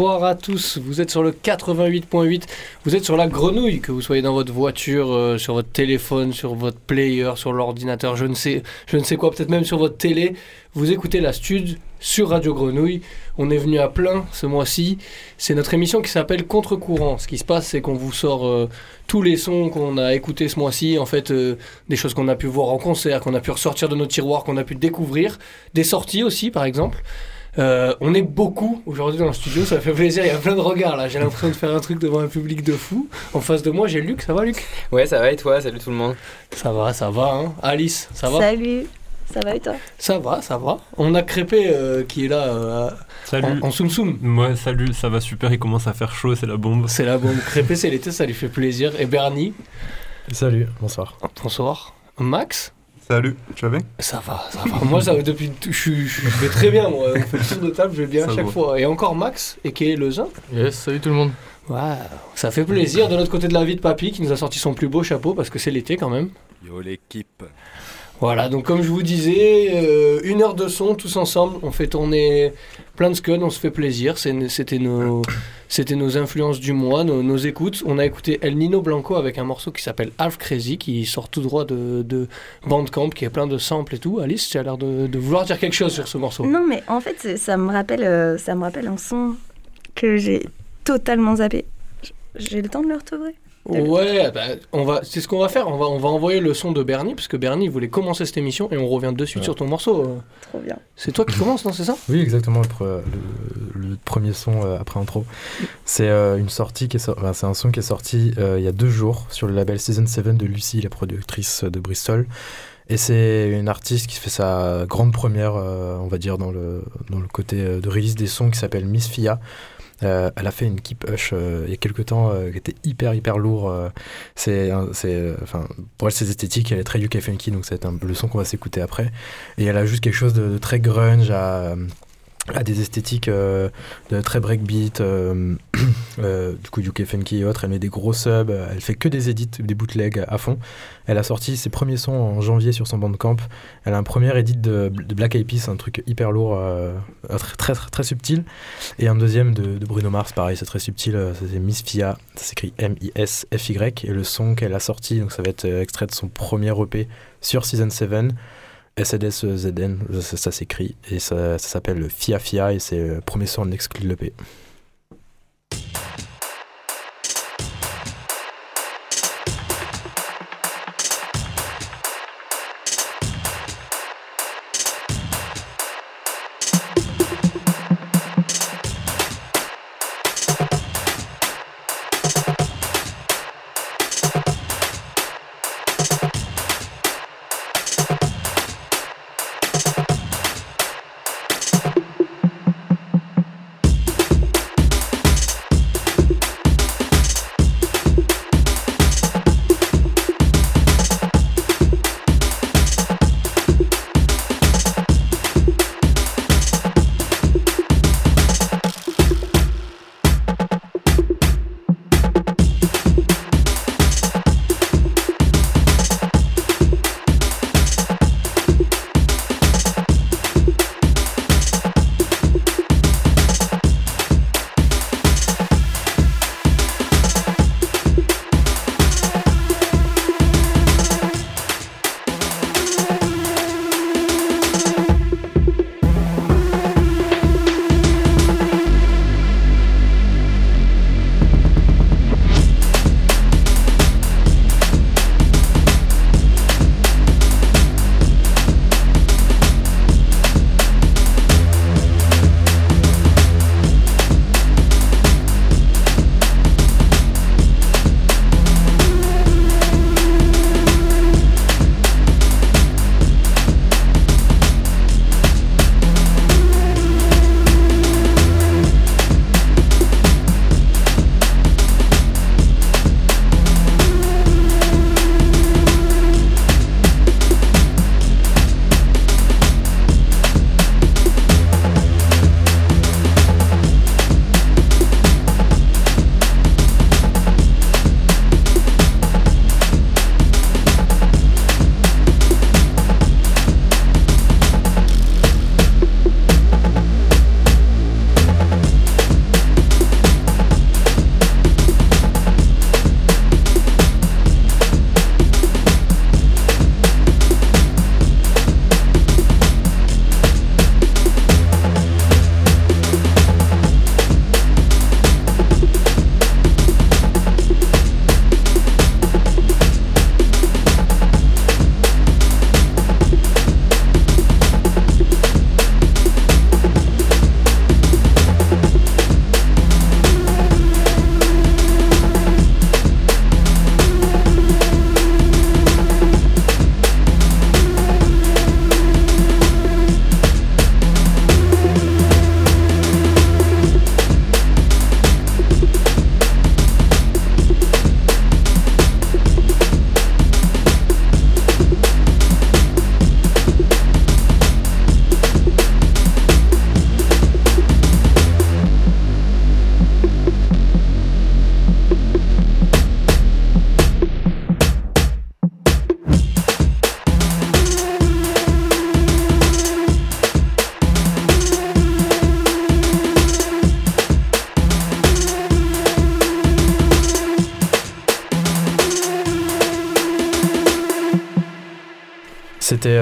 bonsoir à tous. Vous êtes sur le 88.8, vous êtes sur la grenouille, que vous soyez dans votre voiture, euh, sur votre téléphone, sur votre player, sur l'ordinateur, je ne sais, je ne sais quoi, peut-être même sur votre télé. Vous écoutez la Stud sur Radio Grenouille. On est venu à plein ce mois-ci. C'est notre émission qui s'appelle Contre-courant. Ce qui se passe, c'est qu'on vous sort euh, tous les sons qu'on a écoutés ce mois-ci, en fait, euh, des choses qu'on a pu voir en concert, qu'on a pu ressortir de nos tiroirs, qu'on a pu découvrir, des sorties aussi, par exemple. Euh, on est beaucoup aujourd'hui dans le studio, ça fait plaisir, il y a plein de regards là, j'ai l'impression de faire un truc devant un public de fou. En face de moi j'ai Luc, ça va Luc? Ouais ça va et toi, salut tout le monde Ça va, ça va hein. Alice, ça va? Salut, ça va et toi? Ça va, ça va. On a Crépé euh, qui est là euh, Salut. en, en soum soum. Ouais, salut, ça va super, il commence à faire chaud, c'est la bombe. C'est la bombe. Crépé c'est l'été, ça lui fait plaisir. Et Bernie, Salut, bonsoir. bonsoir. Max? Salut, tu vas bien? Ça va, ça va. moi, ça va depuis. Je, je vais très bien, moi. On fait le tour de table, je vais bien à chaque va. fois. Et encore Max, et qui est le Zin. Yes, salut tout le monde. Ouais, ça fait plaisir. De l'autre côté de la vie de Papy, qui nous a sorti son plus beau chapeau parce que c'est l'été quand même. Yo l'équipe. Voilà, donc comme je vous disais, euh, une heure de son tous ensemble. On fait tourner plein de scuds, on se fait plaisir. C'était nos, c'était nos influences du mois, nos, écoutes. On a écouté El Nino Blanco avec un morceau qui s'appelle Half Crazy, qui sort tout droit de, de Bandcamp, qui est plein de samples et tout. Alice, tu as l'air de, de vouloir dire quelque chose sur ce morceau. Non, mais en fait, ça me rappelle, euh, ça me rappelle un son que j'ai totalement zappé. J'ai le temps de le retrouver Ouais, bah, on va, c'est ce qu'on va faire. On va, on va envoyer le son de Bernie, parce que Bernie voulait commencer cette émission et on revient de suite Ouais. sur ton morceau. Euh, Trop bien. C'est toi qui commences, non C'est ça? Oui, exactement, le, pre- le- le premier son euh, après intro. C'est euh, une sortie qui est sor- enfin, c'est un son qui est sorti euh, il y a deux jours sur le label Season 7 de Lucie, la productrice de Bristol. Et c'est une artiste qui fait sa grande première, euh, on va dire, dans le, dans le côté de release des sons qui s'appelle Miss Fia. Euh, elle a fait une Keep Hush euh, il y a quelques temps euh, qui était hyper hyper lourd. c'est, enfin, pour elle c'est esthétique, elle est très UK funky, donc c'est un, le son qu'on va s'écouter après. Et elle a juste quelque chose de, de très grunge à, à des esthétiques euh, de très breakbeat, euh, euh, du coup UK funky et autres. Elle met des gros subs, elle fait que des edits, des bootlegs à fond. Elle a sorti ses premiers sons en janvier sur son bandcamp. Elle a un premier edit de, Black Eyed Peas, un truc hyper lourd, très, très, très, subtil. Et un deuxième de, Bruno Mars, pareil, c'est très subtil, c'est Miss Fia, ça s'écrit M-I-S-F-Y. Et le son qu'elle a sorti, donc ça va être extrait de son premier EP sur Season 7. SLSZN, ça, ça s'écrit, et ça, s'appelle Fia Fia, et c'est le premier son en exclu de l'EP.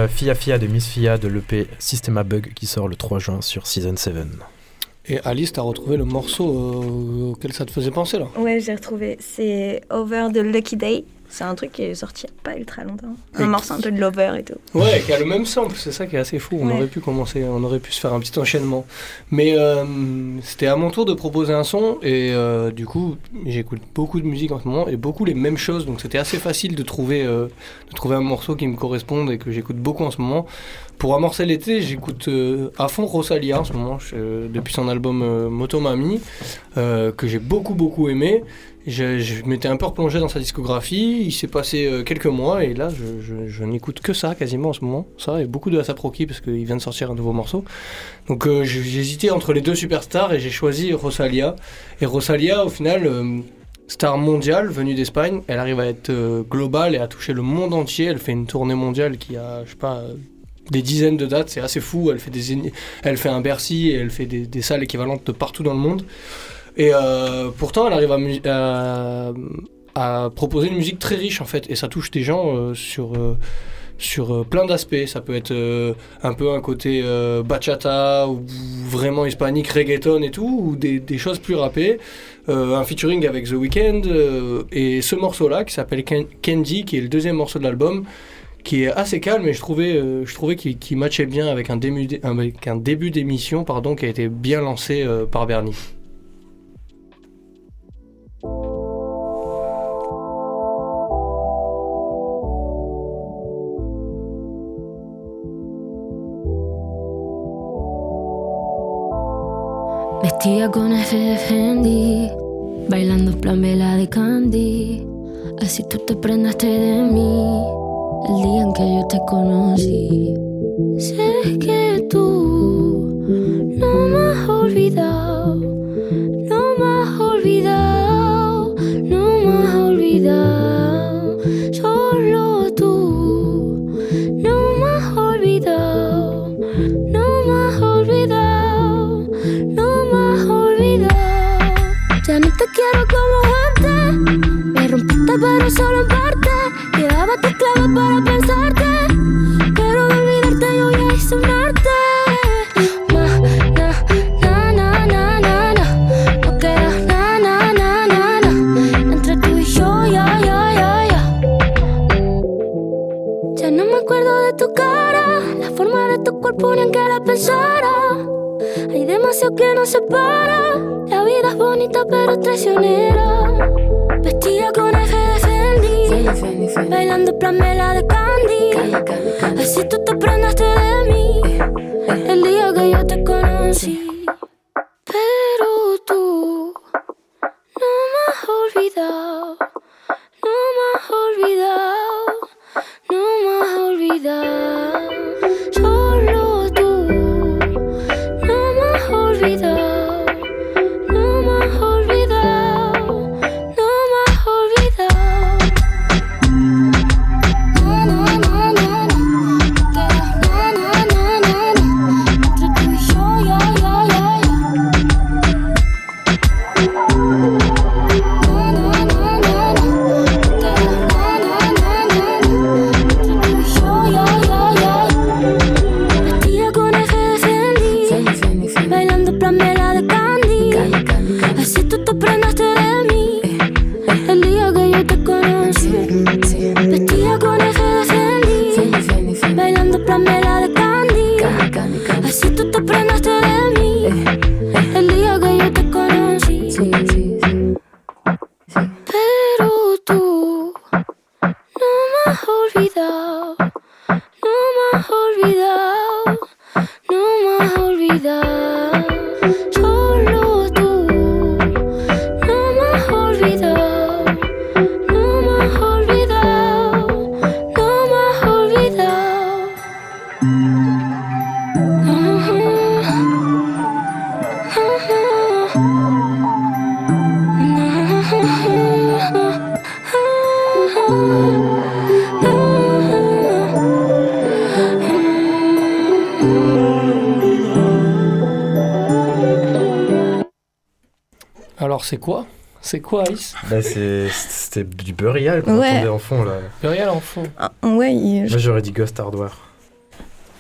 Fia Fia de Miss Fia de l'EP Systema Bug qui sort le 3 juin sur Season 7. Et Alice, t'as retrouvé le morceau euh, auquel ça te faisait penser là? Ouais, j'ai retrouvé. C'est Over the Lucky Day. C'est un truc qui est sorti il n'y a pas ultra longtemps. Un morceau un peu de Lover et tout. Ouais, qui a le même sample, c'est ça qui est assez fou. On Ouais. aurait pu commencer, on aurait pu se faire un petit enchaînement. Mais euh, c'était à mon tour de proposer un son et euh, du coup, j'écoute beaucoup de musique en ce moment et beaucoup les mêmes choses. Donc c'était assez facile de trouver, euh, de trouver un morceau qui me corresponde et que j'écoute beaucoup en ce moment. Pour amorcer l'été, j'écoute à fond Rosalia en ce moment, je- depuis son album Motomami, que j'ai beaucoup beaucoup aimé. Je, je m'étais un peu replongé dans sa discographie, il s'est passé euh, quelques mois et là je, n'écoute que ça quasiment en ce moment. Ça et beaucoup de Asap Rocky parce qu'il vient de sortir un nouveau morceau. Donc euh, hésité entre les deux superstars et j'ai choisi Rosalia. Et Rosalia au final, euh, star mondiale venue d'Espagne, elle arrive à être globale et à toucher le monde entier. Elle fait une tournée mondiale qui a, je sais pas... des dizaines de dates, c'est assez fou. Elle fait, des, elle fait un Bercy et elle fait des, des salles équivalentes de partout dans le monde. Et euh, pourtant, elle arrive à, proposer une musique très riche en fait, et ça touche des gens euh, sur euh, sur plein d'aspects. Ça peut être un peu un côté bachata ou vraiment hispanique, reggaeton et tout, ou des, choses plus rappées. Un featuring avec The Weeknd et ce morceau-là qui s'appelle Ken- Candy, qui est le deuxième morceau de l'album, qui est assez calme et je trouvais, je trouvais qu'il matchait bien avec un début, d'émission pardon, qui a été bien lancé par Bernie. Vestida con F Fendi, bailando plan vela de Candy. Así tú te prendaste de mí el día en que yo te conocí. Sé que tú no me has olvidado, solo en parte. Llevaba tus para pensarte. Pero de olvidarte yo ya un arte. Ma, na, na, na, na, na, na. No queda na, na, na, na, na. Entre tú y yo, ya, ya, ya, ya. Ya no me acuerdo de tu cara, la forma de tu cuerpo ni en que la pensara. Hay demasiado que nos separa. La vida es bonita pero traicionera. Vestida con eje de Bailando vela de Candy. Así tú te prendaste de mí el día que yo te conocí. C'est quoi? C'est quoi, Ice Bah, c'était du Burial qu'on Ouais. entendait en fond là. Burial en fond. Ah, ouais, il- Moi j'aurais dit Ghost Hardware.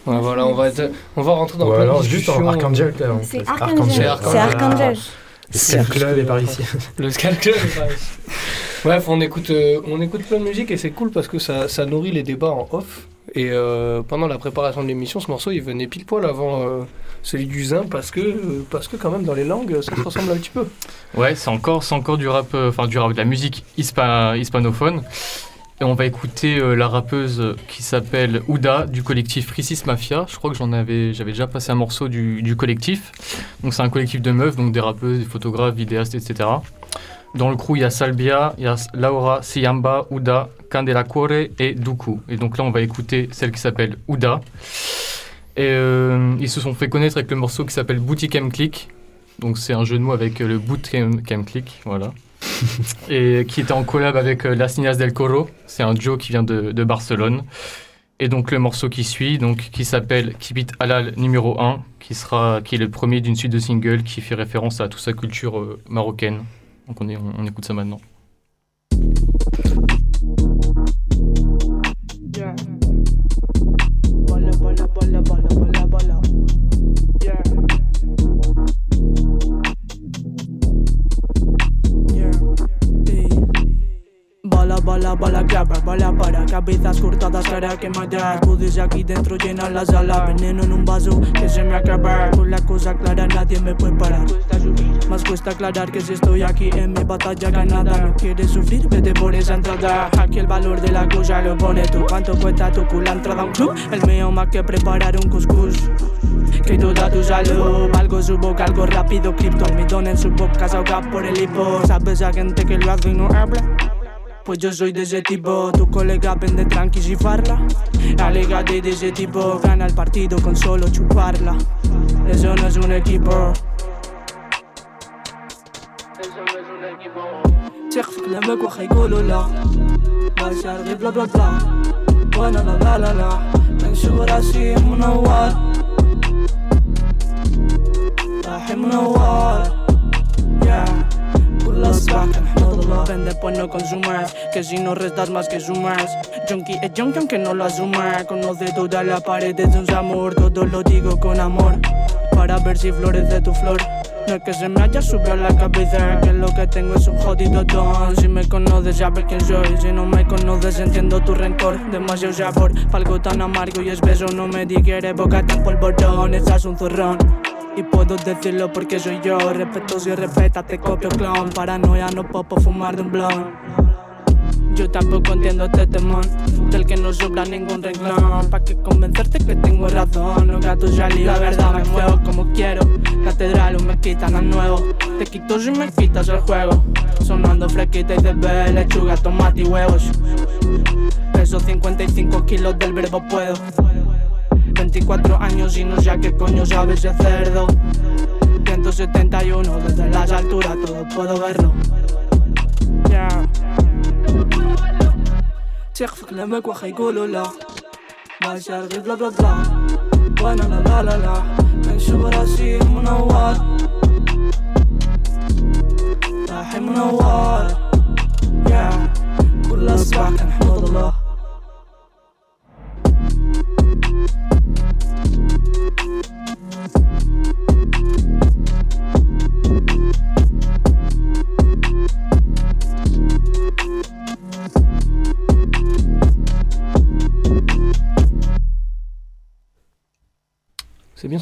Ouais, voilà, on va, être- on va rentrer dans Ou plein de alors juste discussions. en Archangel. là, C'est. Archangel. C'est Archangel. Le Skull Club est par ici. Le Skull Club est pas ici. Bref, on écoute, euh, on écoute plein de musique et c'est cool parce que ça, ça nourrit les débats en off. Et euh, pendant la préparation de l'émission, ce morceau il venait pile poil avant euh, celui du Zin parce que, euh, parce que quand même dans les langues ça se ressemble un petit peu. Ouais, c'est encore, encore du rap, enfin du rap, de la musique hispa- hispanophone. Et on va écouter la rappeuse qui s'appelle Ouda du collectif Frisis Mafia. Je crois que j'en avais, j'avais déjà passé un morceau du, du collectif. Donc c'est un collectif de meufs, donc des rappeuses, des photographes, vidéastes, etc. Dans le crew, il y a Salbia, il y a Laura, Siamba, Ouda, Candela Cuore et Duku. Et donc là, on va écouter celle qui s'appelle Ouda. Et euh, ils se sont fait connaître avec le morceau qui s'appelle Boutique M Click. Donc c'est un jeu de mots avec euh, le Bootcamp Camp Click, voilà. et qui était en collab avec euh, Las Niñas del Coro. C'est un duo qui vient de, de Barcelone. Et donc le morceau qui suit, donc qui s'appelle Keep It Halal numéro 1, qui sera qui est le premier d'une suite de singles qui fait référence à toute sa culture euh, marocaine. Donc on, on écoute ça maintenant. Bala, bala, grabber, bala para. Cabezas cortadas, cara que matar Pudes aquí dentro llenar la sala Veneno en un vaso que se me acaba. Con la cosa clara nadie me puede parar. Más cuesta aclarar que si estoy aquí en mi batalla ganada. No quieres sufrir, vete por esa entrada. Aquí el valor de la cosa lo pone tú. ¿Cuánto cuesta tu culo entrada un club? El mío más que preparar un cuscús. Que toda tu salud. Algo su boca, algo rápido, cripto Almidón en su boca, ahoga por el hipo. ¿Sabes a gente que lo hace y no habla? Pues yo soy de ese tipo, tu colega vende tranquis y farla Alégate de ese tipo, gana el partido con solo chuparla Eso no es un equipo Eso no es un equipo تخفي كلامك وخا يقولوا لا ما شارغي بلا بلا بلا وانا لا لا لا لا منشوف راسي منور راحي منور yeah. las lo vende pues no consumas, que si no restas más que sumas. Junkie es junkie aunque no lo asuma, conoce todas las paredes de un amor, todo lo digo con amor, para ver si florece tu flor. No es que se me haya subido a la cabeza. Que lo que tengo es un jodido don. Si me conoces sabes quién soy. Si no me conoces entiendo tu rencor. Demasiado sabor, palgo tan amargo y espeso. No me digiere boca tan polvorón. Estás un zurrón y puedo decirlo porque soy yo. Respeto si respeta, te copio clon. Paranoia, no puedo fumar de un blon. Yo tampoco entiendo este temón Del que no sobra ningún renglón. Pa' que convencerte que tengo razón. No gato salí, la verdad me muevo como quiero. Catedral o me quitan al nuevo. Te quito si me quitas el juego. Sonando fresquita y ver lechuga, tomate y huevos. Peso 55 kilos del verbo puedo 24 años y no sé a qué coño sabe ese cerdo 171 desde las alturas todo puedo verlo yeah. تخفي كلامك وخا يقولوا لا ما شارغي بلا بلا بلا وانا لا لا لا لا منشوف راسي منور راحي منور yeah. كل صباح كنحمد الله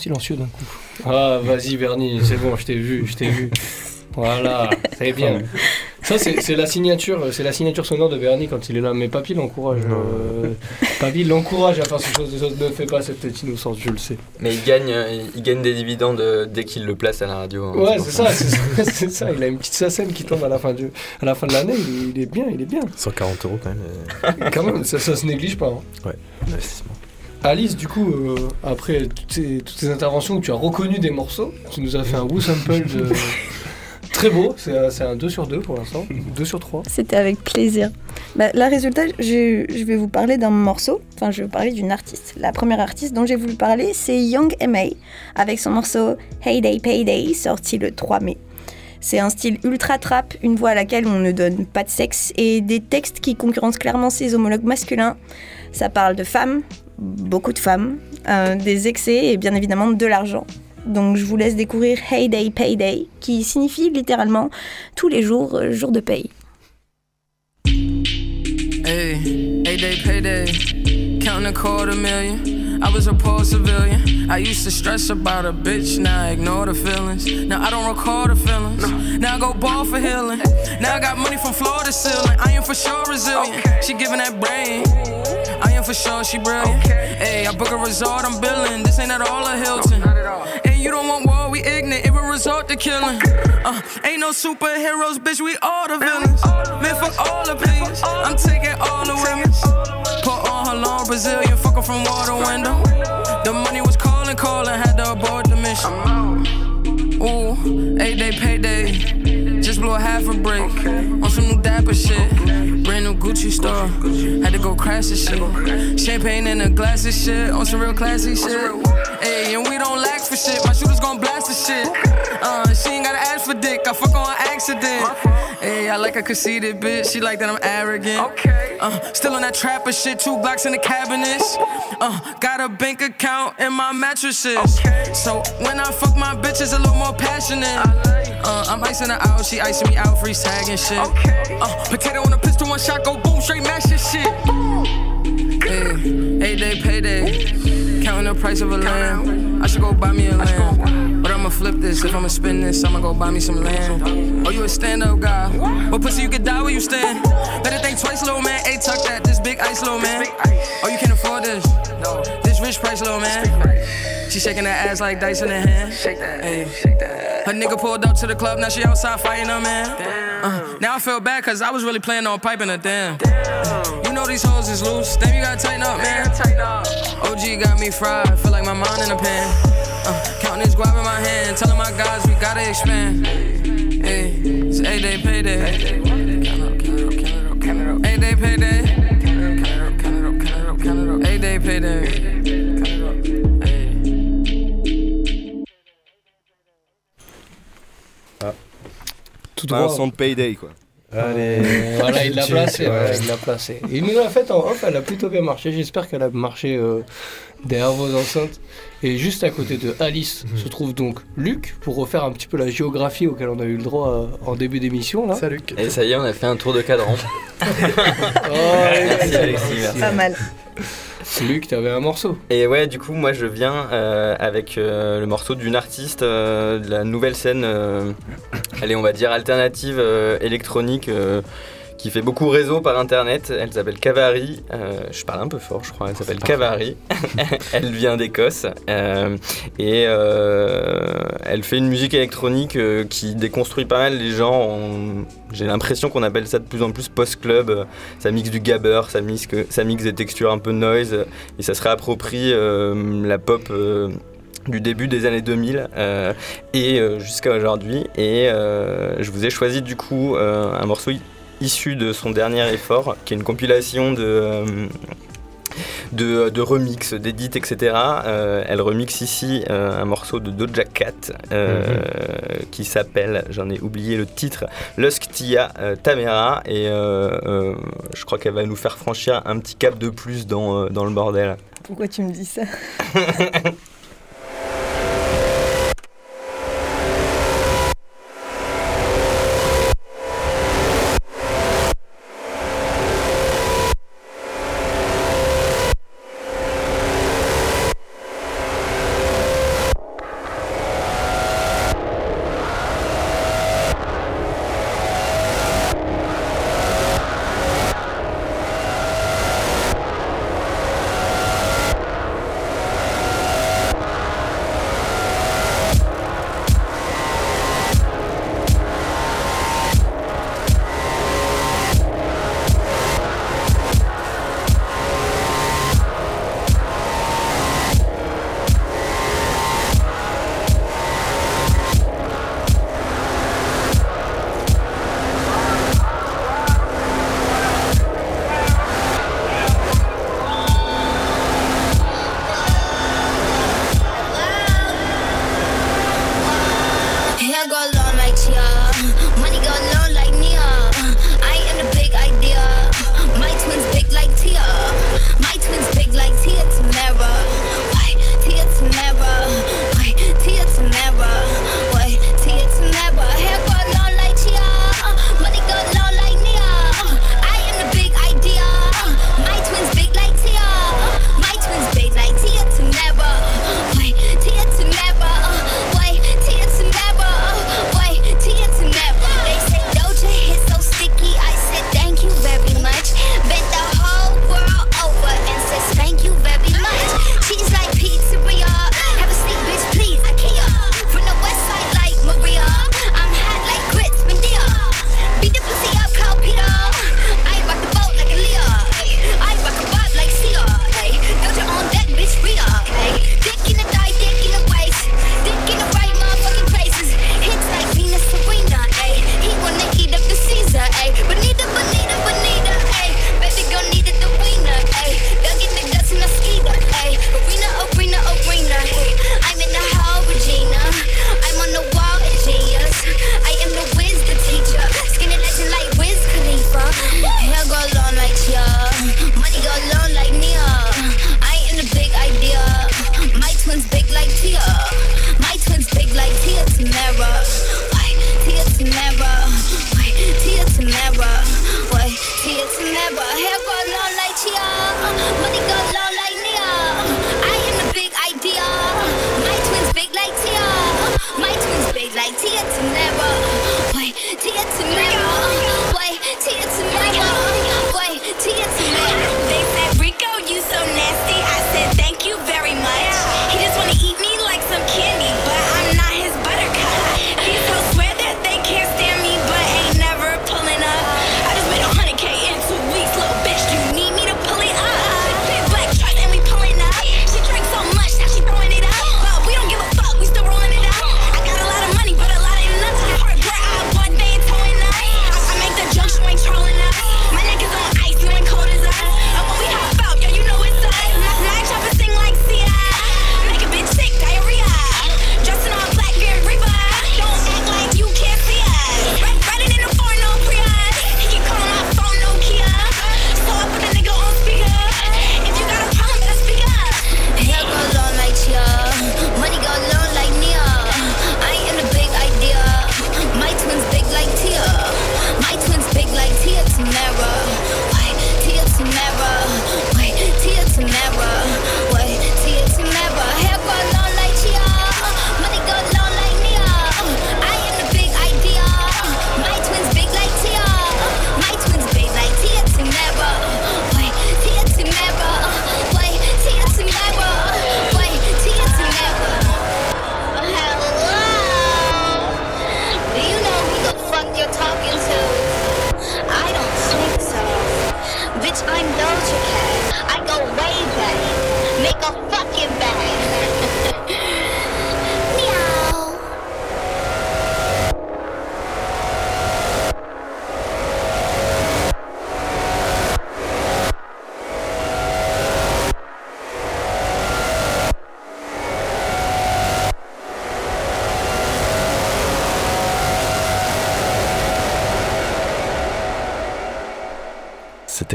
Silencieux d'un coup. Ah, vas-y, Bernie, c'est bon, je t'ai vu, je t'ai vu. Voilà, c'est bien. Ça, c'est c'est la signature, c'est la signature sonore de Bernie quand il est là. Mais Papy l'encourage. euh, Papy l'encourage à faire ce chose de choses. Ne fais pas cette petite innocence, je le sais. Mais il gagne, euh, il gagne des dividendes euh, dès qu'il le place à la radio. hein, Ouais, c'est ça, c'est ça. Il a une petite sacème qui tombe à la fin, du, à la fin de l'année. Il, il est bien, il est bien. 140 euros quand même. Quand même, ça, ça se néglige pas. hein. Investissement. Alice, du coup, euh, après toutes ces, toutes ces interventions où tu as reconnu des morceaux, tu nous as fait un Woo Sample de... très beau. C'est un- c'est un 2 sur 2 pour l'instant. 2 sur 3. C'était avec plaisir. Bah, là, résultat, je, je vais vous parler d'un morceau. Enfin, je vais vous parler d'une artiste. La première artiste dont j'ai voulu parler, c'est Young M.A. avec son morceau Heyday Payday, sorti le 3 mai. C'est un style ultra trap, une voix à laquelle on ne donne pas de sexe et des textes qui concurrencent clairement ses homologues masculins. Ça parle de femmes, beaucoup de femmes, euh, des excès et bien évidemment de l'argent. Donc je vous laisse découvrir Heyday Payday, qui signifie littéralement tous les jours, euh, jour de paye. Hey, eight day payday, counting a quarter million. I was a poor civilian. I used to stress about a bitch, now I ignore the feelings. Now I don't recall the feelings. Now I go ball for healing. Now I got money from floor to ceiling. I am for sure resilient. She giving that brain. I am for sure she brilliant. Hey, I book a resort, I'm billing. This ain't at all a Hilton. And you don't want war, we ignorant. It will resort to killing. Uh, ain't no superheroes, bitch. We all the villains. Man, fuck all opinions. I'm taking all the women. Put on her long Brazilian, fuck her from water window. The money was calling, calling, had to abort the mission. Ooh, eight day payday. Just blew a half a break on some new dapper shit. Brand new Gucci store. Had to go crash the shit. Champagne in a glass of shit on some real classy shit. Hey, and we don't lack for shit. My shooters gon' blast the shit. Uh, she ain't gotta ask for dick. I fuck on accident. Hey, I like a conceited bitch. She like that I'm arrogant. Okay. Uh, still on that trapper shit. Two blocks in the cabinets. Uh, got a bank account in my mattresses. So when I fuck my bitches, a little more passionate. Uh, I'm icing her out. She icing me out. Free tagging shit. Uh, potato on a pistol, one shot, go boom, straight mash this shit. Hey, eight day payday. Counting the price of a lamb. I should go buy me a lamb. But I'ma flip this. If I'ma spin this, I'ma go buy me some land. Oh, you a stand up guy. What pussy you could die where you stand? Better think twice, little man. Hey, tuck that. This big ice, little man. Oh, you can't afford this. This rich price, little man. She shaking that ass like dice in her hand. Shake that, hey. shake that. Her nigga pulled up to the club, now she outside fighting her man. Uh, now I feel bad cause I was really playing on piping her damn. You know these hoes is loose, damn you gotta tighten up, man. Tighten up. OG got me fried, feel like my mind in a pan. Uh, counting this guap in my hand, telling my guys we gotta expand. Hey, it's eight day payday. Eight day payday. Eight day payday. Tout un droit. son de payday quoi. Allez. Voilà, il l'a placé. ouais. il l'a placé. Il nous l'a fait en off, elle a plutôt bien marché. J'espère qu'elle a marché euh, derrière vos enceintes. Et juste à côté de Alice se trouve donc Luc pour refaire un petit peu la géographie auquel on a eu le droit euh, en début d'émission. là. Salut. Et ça y est, on a fait un tour de cadran. Oh, Merci Alexis, merci. Pas mal. Luc, t'avais un morceau. Et ouais, du coup, moi je viens euh, avec euh, le morceau d'une artiste euh, de la nouvelle scène, allez, on va dire alternative électronique, qui fait beaucoup réseau par internet. Elle s'appelle Cavari. euh, je parle un peu fort, je crois. Elle s'appelle Cavari. elle vient d'Écosse. euh, et euh, elle fait une musique électronique qui déconstruit pas mal les gens. en- J'ai l'impression qu'on appelle ça de plus en plus post-club. Ça mixe du gabber, ça mixe, ça mixe des textures un peu noise et ça se réapproprie la pop du début des années 2000 euh, et euh, jusqu'à aujourd'hui. Et euh, je vous ai choisi du coup un morceau issu de son dernier effort, qui est une compilation de... euh, de, de remix, d'édits, etc. Euh, elle remixe ici euh, un morceau de Doja Cat euh, qui s'appelle, j'en ai oublié le titre, Lusk Tia euh, Tamera. Et euh, euh, je crois qu'elle va nous faire franchir un petit cap de plus dans, euh, dans le bordel. Pourquoi tu me dis ça?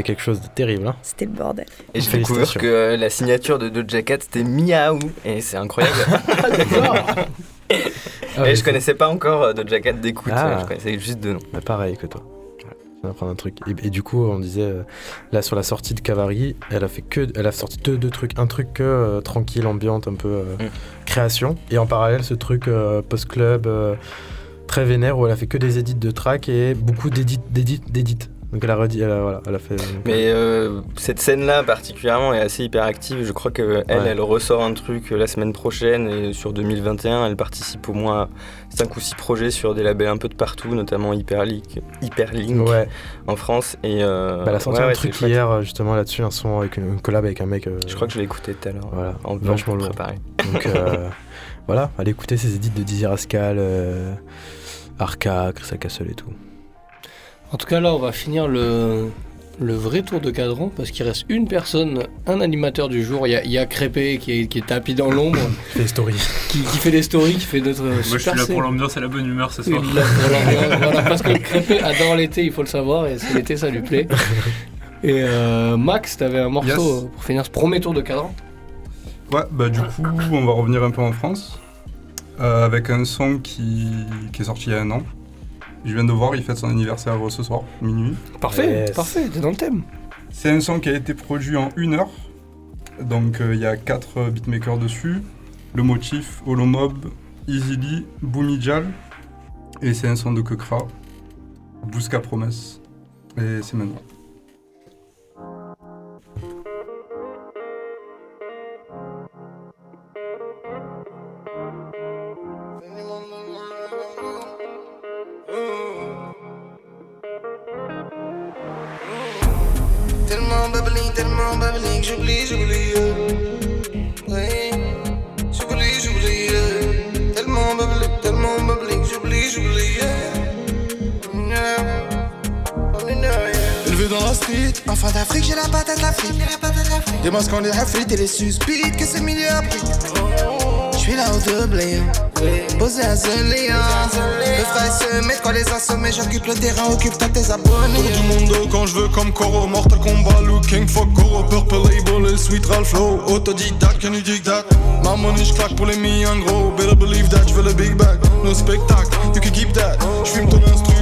C'était quelque chose de terrible. Hein. C'était le bordel. Et j'ai découvert que euh, la signature de Doja Cat c'était Miaou et c'est incroyable. Ah, et je connaissais pas encore euh, Doja Cat d'écoute, Ah. euh, je connaissais juste deux noms. Bah, pareil que toi. Je viens d'apprendre un truc. Et, et du coup, on disait, euh, là, sur la sortie de Cavari, elle a fait que. Elle a sorti deux, deux trucs. Un truc que euh, tranquille, ambiante, un peu euh, Mm. création. Et en parallèle, ce truc euh, post-club euh, très vénère où elle a fait que des édits de tracks et beaucoup d'édits, d'édits, d'édits. Donc elle a redit, elle a, voilà, elle a fait. donc, Mais euh, cette scène-là particulièrement est assez hyperactive. Je crois qu'elle, elle, Ouais. elle ressort un truc euh, la semaine prochaine et sur 2021, elle participe au moins à 5 ou 6 projets sur des labels un peu de partout, notamment Hyperlink, Hyperlink Ouais, en France. Et, euh, bah, elle a sorti ouais, un truc hier euh, justement là-dessus, un son avec une, une collab avec un mec. euh, Je crois que je l'ai écouté tout à l'heure. Voilà, en vachement lourd. Donc euh, voilà, allez écouter ces édits de Dizzy Rascal, euh, Arca, Chris Castle et tout. En tout cas, là, on va finir le, le vrai tour de cadran parce qu'il reste une personne, un animateur du jour. Il y a, il y a Crépé qui est, qui est tapis dans l'ombre, Fait story. qui, qui fait des stories, qui fait notre Moi, je suis là pour l'ambiance et la bonne humeur ce soir. là pour l'ambiance, voilà, parce que Crépé adore l'été, il faut le savoir, et c'est l'été, ça lui plaît. Et euh, Max, t'avais un morceau Yes. pour finir ce premier tour de cadran. Ouais, bah du coup, on va revenir un peu en France euh, avec un son qui, qui est sorti il y a un an. Je viens de voir, il fête son anniversaire euh, ce soir, minuit. Parfait, Yes. parfait, t'es dans le thème. C'est un son qui a été produit en une heure. Donc euh, il y a quatre euh, beatmakers dessus. Le motif, Holomob, Easily, Boomijal. Et c'est un son de Kekra. Busca Promesse. Et c'est maintenant. J'oublie, j'oublie. euh. Oui, j'oublie, j'oublie. euh. Tellement bubbly, tellement que j'oublie, j'oublie. euh. Élevé dans la street, enfant d'Afrique, j'ai la patate l'Afrique. Des masques en les frites et les suspites que c'est milieu après. J'suis là au doublé, posé à Zélia. Le frère se met quand les assommer, j'occupe le terrain, occupe-toi tes abonnés. Tour du monde quand je veux comme Koro Mortal Kombat, looking for Koro Purple label et sweet Ralph flow Autodidacte, can you dig that? Ma money j'claque pour les millions gros Better believe that, j'veux le big bag No spectacle, you can keep that J'fume ton instru,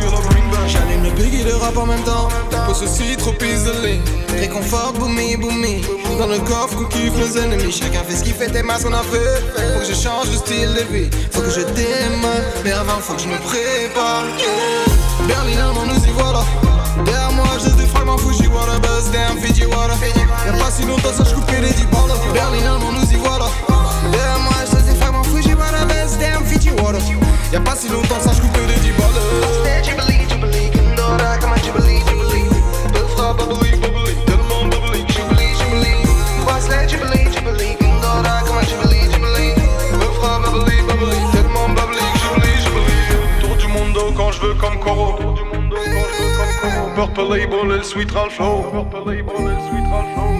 J'allume le rap en même temps. Tempo ceci, trop isolé. Réconfort, boomy, boomy. Dans le coffre, qu'on kiffe nos ennemis. Chacun fait ce qu'il fait, tes masques on a fait. Faut que je change de style de vie. Faut que je démarre. Mais avant, faut que je me prépare. Yeah. Berlin, on nous y voilà. Derrière moi, j'ai des fragments Fujiwara. Buzz, damn, Fiji water. Y'a pas si longtemps, ça, j'coupais les 10 balles. Berlin, on nous y voilà. Derrière moi, j'ai des fragments Fujiwara. Buzz, damn, Fiji water. Y'a pas si longtemps, ça, j'coupais les 10 balles. Purple label le label et le flow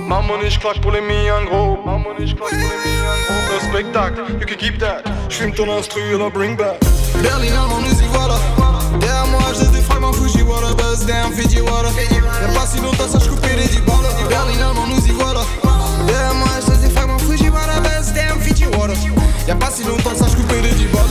Ma money j'claque pour les millions gros. Ma money j'claque pour les millions gros. No spectacle, you can keep that. J'fume ton instru, alors bring back. Berlin, on nous y voilà. Derrière moi, j'ai des fragments Fujiwara, Buzz, damn, Fiji water. Y'a pas si longtemps, ça, j'coupais les 10 balles. Berlin, on nous y voilà. Derrière moi, j'ai des fragments Fujiwara, Buzz, damn, Fiji water. Y'a pas si longtemps, ça, j'coupais les 10 balles.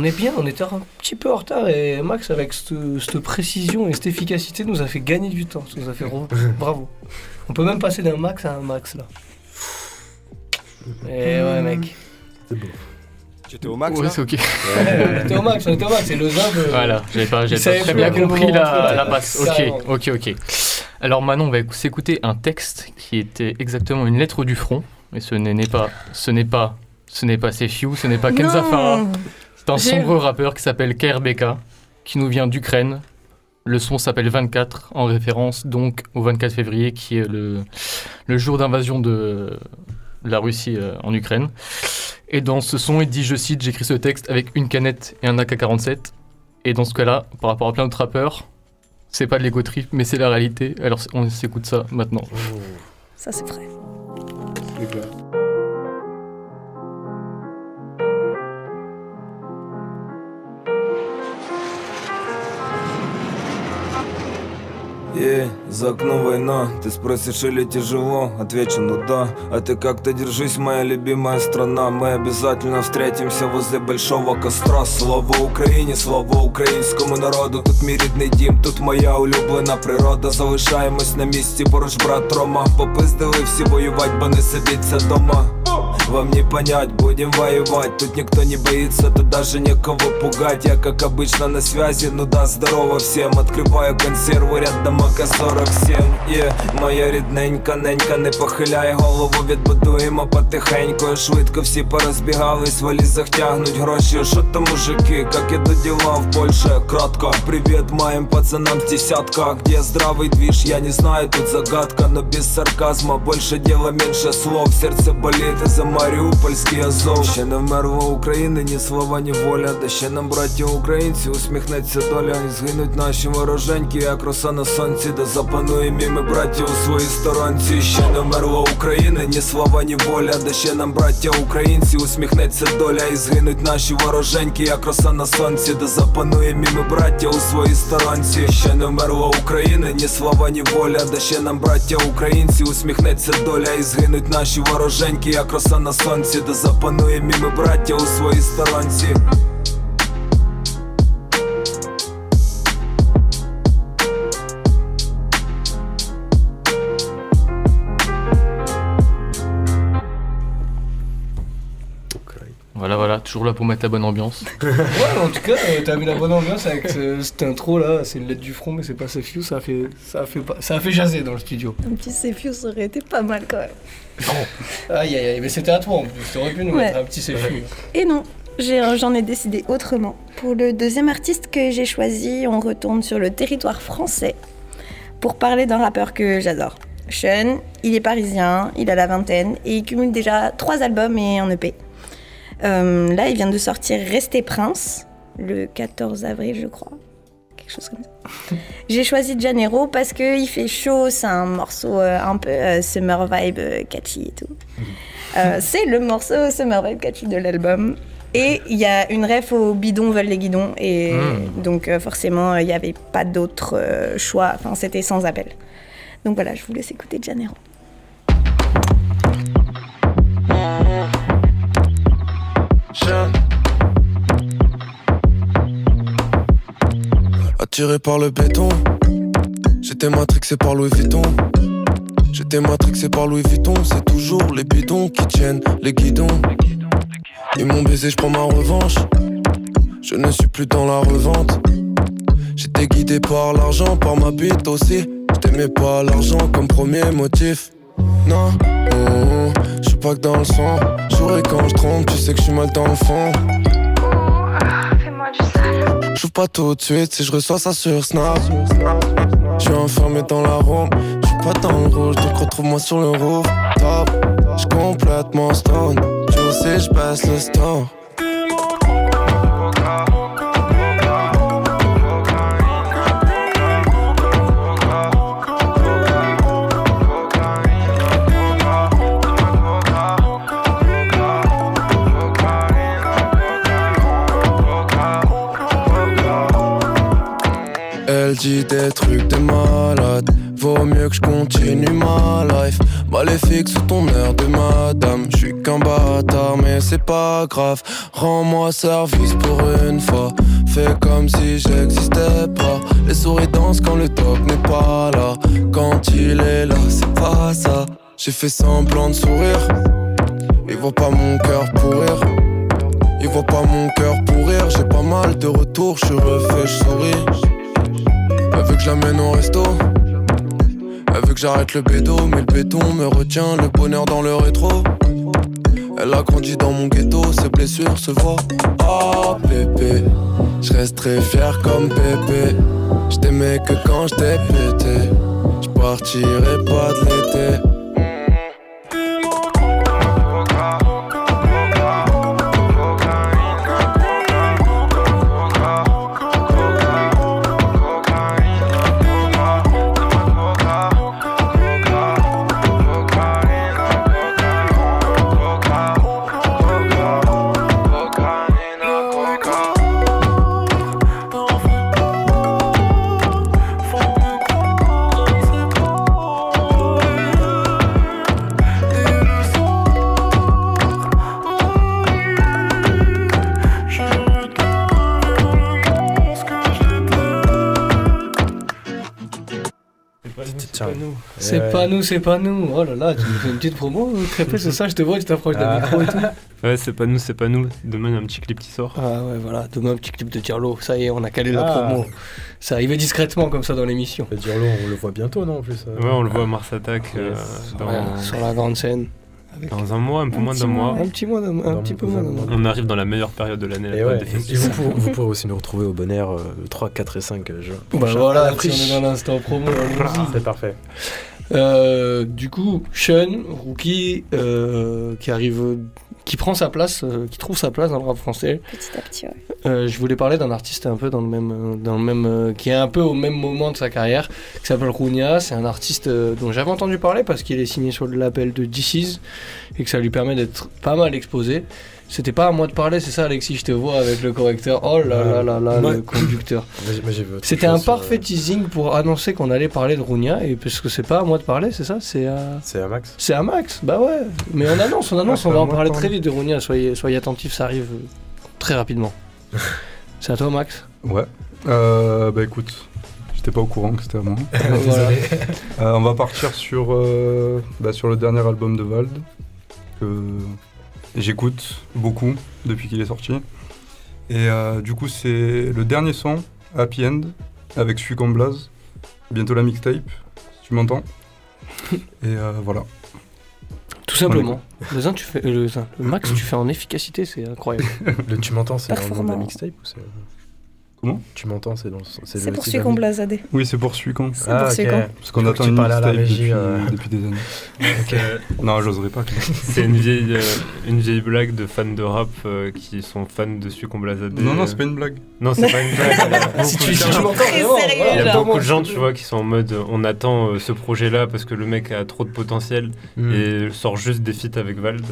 On est bien, on était un petit peu en retard et Max, avec cette, précision et cette efficacité, nous a fait gagner du temps. Ça nous a fait bravo. On peut même passer d'un max à un max là. Et ouais, mec. C'est beau. J'étais au max Ouais, là c'est ok. on était au max, on était au max, c'est le zin de. Voilà, j'avais pas, très bien compris la, la passe. Ok, ok, ok. Alors maintenant, on va écou- s'écouter un texte qui était exactement une lettre du front. Mais ce n'est pas, ce n'est pas, ce n'est pas Sefiu, ce n'est pas Kenza. Farah. C'est un sombre rappeur qui s'appelle KRBK, qui nous vient d'Ukraine. Le son s'appelle 24, en référence donc au 24 février, qui est le, le jour d'invasion de la Russie euh, en Ukraine. Et dans ce son, il dit, je cite, j'écris ce texte avec une canette et un AK-47. Et dans ce cas-là, par rapport à plein d'autres rappeurs, c'est pas de l'ego trip, mais c'est la réalité. Alors on s'écoute ça maintenant. Ça, c'est vrai. Ей, за окном война, ты спросишь или тяжело, отвечу ну да А ты как-то держись, моя любимая страна Мы обязательно встретимся возле большого костра Слава Україні, слава українському народу Тут мій рідний дім, тут моя улюблена природа Залишаємось на місці, поруч брат Рома Попиздили всі воювать, бо не сидіться дома вам не понять, будем воевать Тут никто не боится, тут даже некого пугать Я как обычно на связи, ну да, здорово всем Открываю консерву рядом АК-47 yeah. Моя рідненька, ненька, не похиляй голову Відбудуємо потихеньку Швидко всі порозбігались, в валізах тягнуть гроші Що там мужики, как идут дела в Польше? Кратко, привет моим пацанам с десятка Где здравый движ, я не знаю, тут загадка Но без сарказма, больше дела, меньше слов Сердце болит из-за Маріупольський Азов. Ще не вмерла України, ні слова, ні воля. Та ще нам, браття українці, усміхнеться доля. І згинуть наші вороженьки, як роса на сонці Де запануємо і ми, браття, у своїй сторонці. Ще не вмерла України, ні слава, ні воля. Де ще нам, браття українці, усміхнеться доля. І згинуть наші вороженьки, як роса на сонці Де запануємо і ми, браття, у своїй сторонці. Ще не вмерла України, ні слава, ні воля. Де ще нам, браття українці, усміхнеться доля. І згинуть наші вороженьки, як роса на сонці, де запанує ми браття у своїй сторонці. Toujours là pour mettre la bonne ambiance. ouais, en tout cas, euh, t'as mis la bonne ambiance avec ce- cette intro là. C'est une lettre du front, mais c'est pas Sefiu. Ça a fait, ça a fait, ça a fait jaser dans le studio. Un petit Sefiu, ça aurait été pas mal quand même. Aïe aïe aïe, mais c'était à toi en plus. T'aurais pu nous Ouais. mettre un petit Sefiu. Et non, j'ai- j'en ai décidé autrement. Pour le deuxième artiste que j'ai choisi, on retourne sur le territoire français pour parler d'un rappeur que j'adore. Sean, il est parisien, il a la vingtaine et il cumule déjà trois albums et un EP. Euh, là, il vient de sortir Rester Prince, le 14 avril, je crois. Quelque chose comme ça. J'ai choisi Janeiro parce qu'il fait chaud, c'est un morceau euh, un peu euh, summer vibe catchy et tout. Euh, c'est le morceau Summer Vibe catchy de l'album. Et il y a une ref au bidon veulent les guidons. Et Mm. donc forcément, il n'y avait pas d'autre choix. Enfin, c'était sans appel. Donc voilà, je vous laisse écouter Janeiro. Attiré par le béton, j'étais matrixé par Louis Vuitton. J'étais matrixé par Louis Vuitton, c'est toujours les bidons qui tiennent les guidons. Ils m'ont baisé, je prends ma revanche. Je ne suis plus dans la revente. J'étais guidé par l'argent, par ma bite aussi. Je t'aimais pas l'argent comme premier motif. Non, oh, je suis pas que dans le sang. J'aurais quand je trompe, tu sais que je suis mal dans le fond. Pas tout de suite si je reçois ça sur Snap. Je suis enfermé dans la room, je suis pas dans le rouge, donc retrouve-moi sur le roof. Top, je complètement stone. Tu sais, je baisse le store. Dit des trucs de malade. Vaut mieux que je continue ma life. Maléfique sous ton air de madame. Je suis qu'un bâtard, mais c'est pas grave. Rends-moi service pour une fois. Fais comme si j'existais pas. Les souris dansent quand le top n'est pas là. Quand il est là, c'est pas ça. J'ai fait semblant de sourire. Ils voient pas mon cœur pourrir. Ils voient pas mon cœur pourrir. J'ai pas mal de retours, je suis refait, je souris. Elle veut que je l'amène au resto. Elle veut que j'arrête le bédo, mais le béton me retient le bonheur dans le rétro. Elle a grandi dans mon ghetto, ses blessures se voient. Ah, bébé, je reste très fier comme bébé. J't'aimais que quand j't'ai pété. J'partirai pas de l'été. Nous, c'est pas nous. Oh là là, tu nous fais une petite promo, euh, Crépé, c'est ça, je te vois, tu t'approches d'un Ah. micro et tout. Ouais, c'est pas nous, c'est pas nous. Demain, il y a un petit clip qui sort. Ah ouais, voilà, demain un petit clip de Tirlo, ça y est, on a calé la Ah. promo. C'est arrivé discrètement comme ça dans l'émission. Le Dirlo, on le voit bientôt, non en plus euh. Ouais, on le voit à Mars Attack euh, dans, Ouais, sur la grande scène. dans un mois, un peu moins d'un mois. Un petit mois, un petit peu moins d'un mois. On arrive dans la meilleure période de l'année, la Et, ouais, et vous, pourrez, vous pourrez aussi nous retrouver au bon air euh, le 3, 4 et 5 juin. Bah voilà, la si on est dans l'instant promo. C'est parfait. Euh, du coup, Sean, rookie, euh, qui arrive, qui prend sa place, euh, qui trouve sa place dans le rap français. Petit à petit, ouais. Euh, je voulais parler d'un artiste un peu dans le même, dans le même, euh, qui est un peu au même moment de sa carrière, qui s'appelle Rounia. C'est un artiste dont j'avais entendu parler parce qu'il est signé sur le label de DC's et que ça lui permet d'être pas mal exposé. C'était pas à moi de parler, c'est ça, Alexis, je te vois avec le correcteur. Oh là là là là, Ouais. le conducteur. C'était un parfait teasing pour annoncer qu'on allait parler de Rounia et parce que c'est pas à moi de parler, c'est ça, c'est à. C'est à Max. C'est à Max, bah ouais. Mais on annonce, on annonce, Ah, on va en parler très vite de Rounia. Soyez, soyez attentifs, ça arrive très rapidement. c'est à toi, Max. Ouais. Euh, bah écoute, j'étais pas au courant que c'était à moi. Voilà. Euh, on va partir sur, euh, bah, sur le dernier album de Vald, que j'écoute beaucoup depuis qu'il est sorti. Et euh, du coup, c'est le dernier son, Happy End, avec Suis comme Blaze. Bientôt la mixtape, si tu m'entends. Et euh, voilà. Tout simplement. Le, zin, tu fais, le, zin, le Max, tu fais en efficacité, c'est incroyable. Le Tu m'entends, c'est nom de la mixtape ou c'est. Comment Tu m'entends, c'est dans. C'est qu'on blasadé. Oui, c'est pour Suicon. C'est pour Suicon. ok. Parce qu'on attend une à la régie, depuis, euh. depuis des années. Ok. Non, j'oserais pas. C'est une vieille, euh, une vieille blague de fans de rap euh, qui sont fans de Sucombe Blazadé. Non, non, c'est pas une blague. Non, c'est pas une blague. Si tu- tu m'entends Il y a beaucoup de gens, tu vois, qui sont en mode euh, on attend euh, ce projet-là parce que le mec a trop de potentiel Hmm. et sort juste des feats avec Vald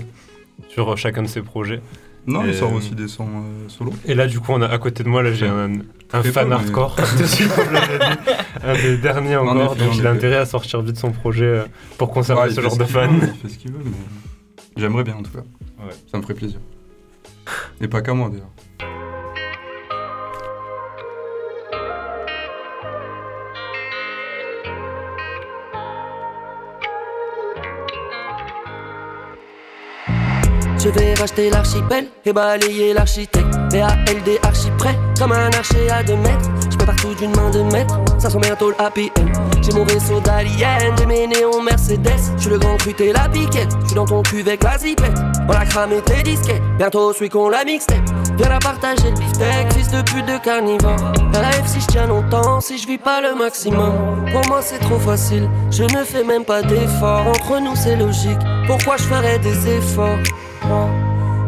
sur euh, chacun de ses projets. Non, il sort euh, aussi des sons euh, solo. Et là, du coup, on a à côté de moi, là, j'ai un, fan mais- hardcore de un des derniers En encore, effet, donc en il a intérêt à sortir vite son projet euh, pour conserver Ouais, ce genre de fan. veut, Il fait ce qu'il veut, mais j'aimerais bien en tout cas. Ouais. Ça me ferait plaisir. Et pas qu'à moi d'ailleurs. Je vais racheter l'archipel et balayer l'architecte. VALD archi prêt, comme un archer à 2 mètres. Je peux partout d'une main de maître, ça sent bientôt le happy end. J'ai mon vaisseau d'alien, j'ai mes néons Mercedes. Je suis le grand cru, t'es la piquette. Je suis dans ton cul avec la zipette. On a cramé tes disquettes, bientôt celui qu'on la mixtape. Viens la partager le beefsteak, fils de pute de carnivore. F si je tiens longtemps, si je vis pas le maximum. Pour moi c'est trop facile, je ne fais même pas d'efforts. Entre nous c'est logique, pourquoi je ferais des efforts? Oh.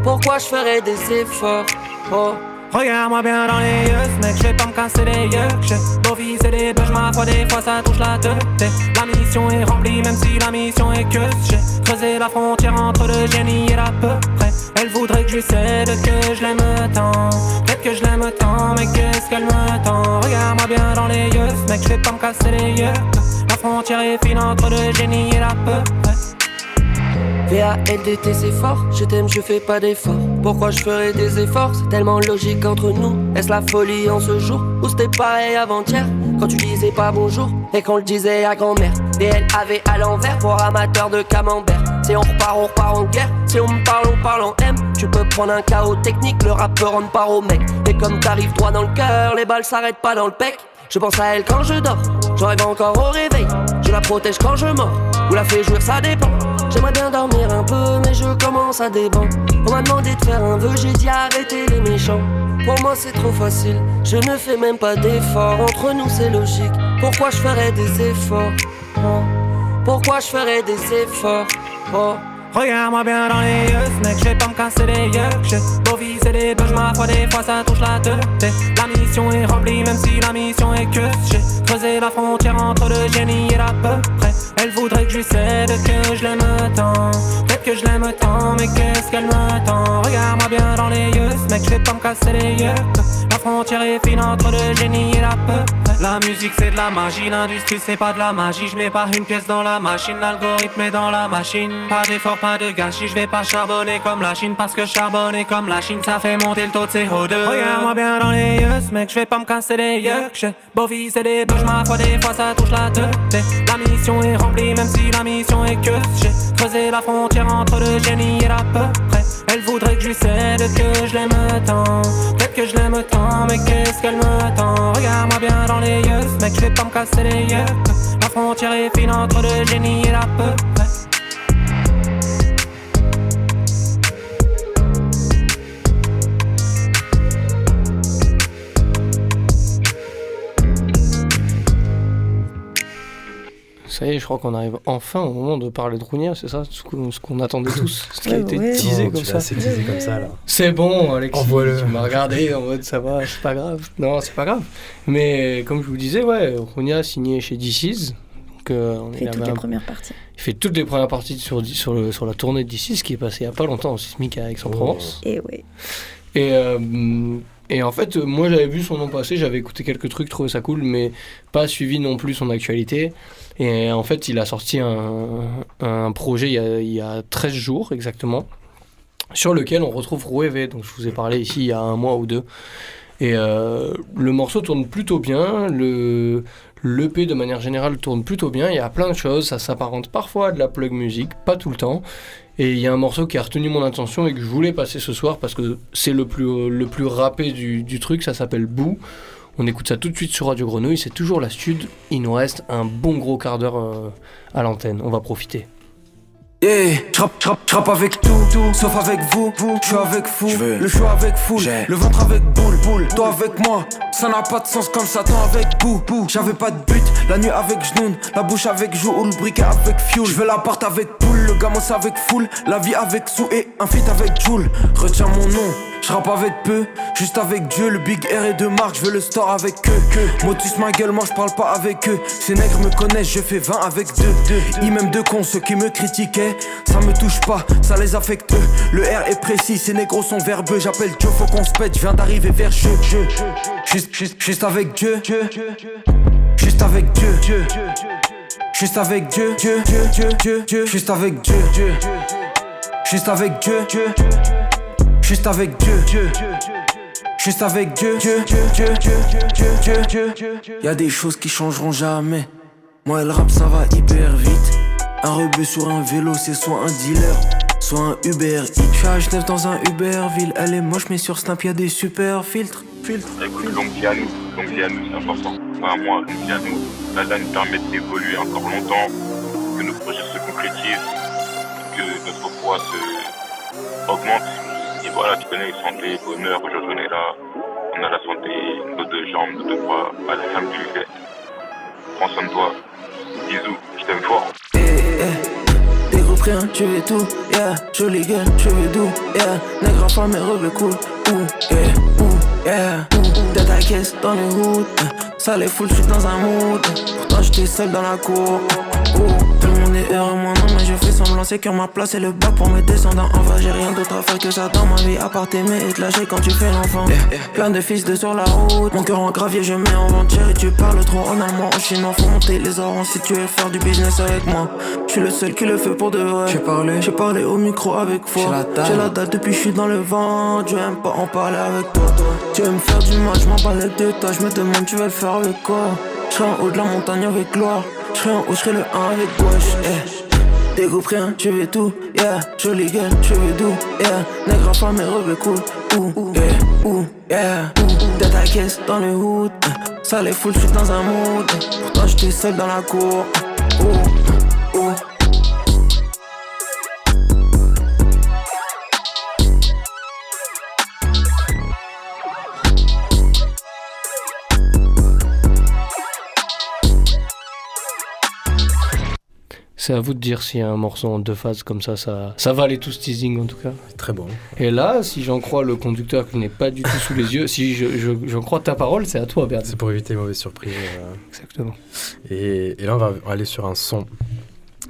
Pourquoi je ferais des efforts? Oh. Regarde-moi bien dans les yeux, mec, je vais pas me casser les yeux. Je beau fils et des bœufs, ma foi, des fois ça touche la tête. La mission est remplie, même si la mission est que j'ai creusé la frontière entre le génie et la peu près. Elle voudrait que je cède, que je l'aime tant. Peut-être que je l'aime tant, mais qu'est-ce qu'elle me tend? Regarde-moi bien dans les yeux, mec, je vais pas me casser les yeux. La frontière est fine entre le génie et la peu près. VALDT c'est fort, je t'aime, je fais pas d'efforts. Pourquoi je ferais des efforts? C'est tellement logique entre nous. Est-ce la folie en ce jour? Ou c'était pareil avant-hier? Quand tu disais pas bonjour et qu'on le disait à grand-mère. DLAV à l'envers pour amateurs de camembert. Si on repart, on repart en guerre. Si on me parle, on parle en M. Tu peux prendre un chaos technique, le rappeur rentre part au mec. Et comme t'arrives droit dans le cœur, les balles s'arrêtent pas dans le pec. Je pense à elle quand je dors, j'en rêve encore au réveil. Je la protège quand je mords, ou la fais jouir, ça dépend. J'aimerais bien dormir un peu, mais je commence ça dépend. On m'a demandé de faire un vœu, j'ai dit arrêtez les méchants. Pour moi c'est trop facile, je ne fais même pas d'efforts. Entre nous c'est logique, pourquoi je ferais des efforts? Oh. Pourquoi je ferais des efforts? Oh. Regarde-moi bien dans les yeux, mec, je vais pas me casser les yeux. J'ai beau viser des ma foi, des fois ça touche la tête. La mission est remplie, même si la mission est que j'ai creusé la frontière entre le génie et la peu près. Elle voudrait que je lui cède, que je l'aime tant. Peut-être que je l'aime tant, mais qu'est-ce qu'elle m'attend Regarde-moi bien dans les yeux, mec, je vais pas me casser les yeux. La frontière est fine entre le génie et la peu près. La musique c'est de la magie, l'industrie c'est pas de la magie. Je mets pas une pièce dans la machine, l'algorithme est dans la machine. Pas d'effort, pas de gâchis, je vais pas charbonner comme la Chine. Parce que charbonner comme la Chine, ça fait monter le taux de CO2. Regarde-moi bien dans les yeux, mec, je vais pas me casser les yeux. J'ai beau viser des bouches, ma foi, des fois ça touche la tête. La mission est remplie, même si la mission est que j'ai creusé la frontière entre le génie et la peu près. Elle voudrait que je lui cède, que je l'aime tant. Peut-être que je l'aime tant, mais qu'est-ce qu'elle m'attend Regarde-moi bien dans les yeux, mec, je vais pas me casser les yeux. La frontière est fine entre le génie et la peu Ça y est, je crois qu'on arrive enfin au moment de parler de Rounia, c'est ça Ce qu'on ce qu'on attendait tous, ce qui a été ouais. teasé Non, comme ça. teasé comme ça, là. C'est bon, Alexis. Envoie-le. Tu m'as regardé en mode ça va, c'est pas grave. Non, c'est pas grave. Mais comme je vous disais, ouais, Rounia a signé chez DC's. Donc, euh, on Fait il toutes les un- premières parties. Il fait toutes les premières parties sur, sur, le- sur la tournée de DC's qui est passée il y a pas longtemps au Sismic à Aix-en-Provence. Et ouais. Et, euh, et en fait, moi j'avais vu son nom passer, j'avais écouté quelques trucs, trouvé ça cool, mais pas suivi non plus son actualité. Et en fait, il a sorti un, projet il y, a, il y a 13 jours exactement, sur lequel on retrouve Rouévé, dont je vous ai parlé ici il y a un mois ou deux. Et euh, le morceau tourne plutôt bien, le l'EP de manière générale tourne plutôt bien, il y a plein de choses, ça s'apparente parfois à de la plug music, pas tout le temps. Et il y a un morceau qui a retenu mon attention et que je voulais passer ce soir parce que c'est le plus, le plus rappé du, du truc, ça s'appelle Boo. On écoute ça tout de suite sur Radio Grenouille, c'est toujours la stud, il nous reste un bon gros quart d'heure euh, à l'antenne, on va profiter. Yeah, j'rappe, j'rappe, j'rappe avec tout, tout, sauf avec vous, vous, j'suis avec fou, le choix avec foule, le ventre avec boule, boule, toi avec moi, ça n'a pas de sens comme Satan avec bou, bou, j'avais pas de but, la nuit avec genoun, la bouche avec joue ou le briquet avec fuel, j'veux l'appart avec poule, le gamos avec foule, la vie avec sous et un feat avec Joule, retiens mon nom, j'rappe avec peu, juste avec Dieu, le big R et de marque, j'veux le store avec eux, que, motus ma gueule, moi j'parle pas avec eux, ces nègres me connaissent, je fais 20 avec deux, deux, ils m'aiment deux cons, ceux qui me critiquaient, ça me touche pas, ça les affecte. Le R est précis, ces négros sont verbeux. J'appelle Dieu, faut qu'on se pète, je viens d'arriver vers je. Juste, juste, juste avec Dieu, juste avec Dieu, juste avec Dieu, Dieu, Dieu, Dieu, Dieu, Dieu, juste avec Dieu, juste avec Dieu, juste avec Dieu, juste avec Dieu, Dieu, Dieu, Dieu, Dieu, Dieu, Dieu, Dieu. Y a des choses qui changeront jamais. Moi, le rap, ça va hyper vite. Un rebeu sur un vélo, c'est soit un dealer, soit un Uber. Je suis à Genève dans un Uberville. Elle est moche, mais sur Snap, y a des super filtres. filtres. Écoute, vie à nous, vie à nous, c'est important. Enfin, moi, vie à nous. Ça va nous permettre d'évoluer encore longtemps, que nos projets se concrétisent, que notre poids se augmente. Et voilà, tu connais, santé, bonheur, aujourd'hui on est là, on a la santé, nos deux jambes, nos deux bras, à la femme du fait. Prends soin de toi. Bisous, je t'aime fort. Des groupes rien, tu veux tout, yeah. Jolie gueule, tu veux doux, yeah. Nègre femme et rebelle cool, ouh, yeah, ouh, yeah. Tête à caisse dans le hood, ça les fout, j'suis dans un mood. Pourtant j'étais seul dans la cour, ouh. Tout le monde est heureux, moi non, mais je fais semblant, c'est que ma place et le bac pour mes descendants. En vrai, j'ai rien d'autre à faire que ça dans ma vie, à part t'aimer et te lâcher quand tu fais l'enfant. Plein de fils de sur la route, mon cœur en gravier, je mets en vente, et tu parles trop en allemand, en chinois, faut monter les oranges si tu veux faire du business avec moi. Je suis le seul qui le fait pour de vrai. J'ai parlé, j'ai parlé au micro avec foi. J'ai la dalle depuis je suis dans le vent. Tu aimes pas en parler avec toi. Tu veux me faire du mal, je m'en bats les deux toi. Je me demande, tu vas le faire avec quoi? Je en haut de la montagne avec gloire. Je serai en haut, je serai le 1 avec gauche. Eh. Découpe rien, tu veux tout, yeah. Jolie gueule, tu veux doux, yeah. Nègre femme et rebelle cool, ouh, yeah, ouh, yeah. Tête à caisse dans le hood, ça les fout, je suis dans un mood. Pourtant j'étais seul dans la cour, ouh. C'est à vous de dire si un morceau en deux phases comme ça, ça, ça va aller tout ce teasing en tout cas. Très bon. Et là, si j'en crois le conducteur qui n'est pas du tout sous les yeux, si je- je- j'en crois ta parole, c'est à toi, Bernard. C'est pour éviter les mauvaises surprises. euh. Exactement. Et, et là, on va aller sur un son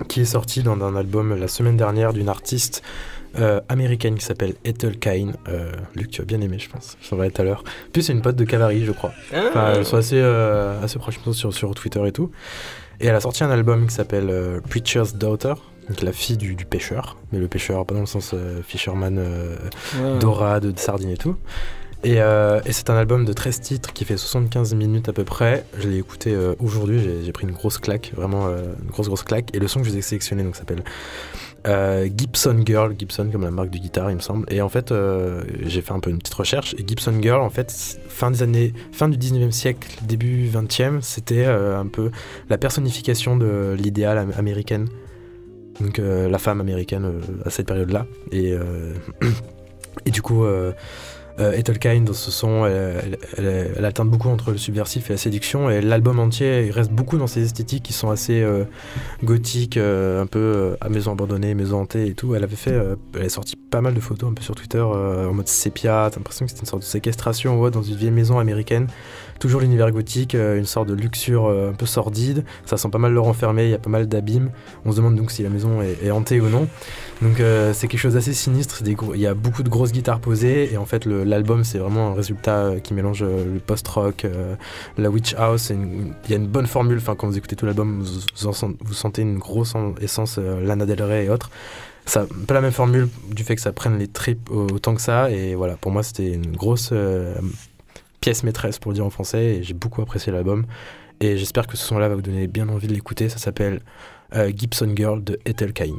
qui est sorti dans un album la semaine dernière d'une artiste euh, américaine qui s'appelle Ethel Kine. Euh, Luc, tu vas bien aimer, je pense. Je t'en parlerai tout à l'heure. Puis c'est une pote de Cavari, je crois. Ah. Enfin, elles sont assez, euh, assez proches sur, sur Twitter et tout. Et elle a sorti un album qui s'appelle euh, Preacher's Daughter. Donc la fille du, du pêcheur, mais le pêcheur pas dans le sens euh, fisherman euh, Ouais. dorade, de sardines et tout. Et, euh, et c'est un album de 13 titres qui fait 75 minutes à peu près. Je l'ai écouté euh, aujourd'hui, j'ai- j'ai pris une grosse claque, vraiment euh, une grosse grosse claque. Et le son que je vous ai sélectionné donc s'appelle euh, Gibson Girl, Gibson comme la marque de guitare il me semble. Et en fait euh, j'ai fait un peu une petite recherche et Gibson Girl en fait fin des années, fin du 19e siècle, début 20e, c'était euh, un peu la personnification de l'idéal am- américaine. Donc la femme américaine à cette période-là. Et, et du coup, euh, euh, dans ce son, elle, elle, elle- elle beaucoup entre le subversif et la séduction. Et l'album entier, reste beaucoup dans ces esthétiques qui sont assez euh, gothiques, euh, un peu euh, à maison abandonnée, maison hantée et tout. Elle avait fait, euh, elle a sorti pas mal de photos un peu sur Twitter euh, en mode sépia. T'as l'impression que c'était une sorte de séquestration dans une vieille maison américaine. Toujours l'univers gothique, euh, une sorte de luxure euh, un peu sordide. Ça sent pas mal le renfermé, il y a pas mal d'abîmes. On se demande donc si la maison est, hantée ou non. Donc euh, c'est quelque chose d'assez sinistre. Il y a beaucoup de grosses guitares posées et en fait l'album c'est vraiment un résultat qui mélange le post-rock, la witch house. Il y a une bonne formule. Enfin quand vous écoutez tout l'album, vous, vous, en sent- vous sentez une grosse en- essence euh, Lana Del Rey et autres. Ça, pas la même formule du fait que ça prenne les tripes au- autant que ça. Et voilà, pour moi c'était une grosse pièce maîtresse pour le dire en français et j'ai beaucoup apprécié l'album. Et j'espère que ce son-là va vous donner bien envie de l'écouter. Ça s'appelle euh, Gibson Girl de Ethel Kine.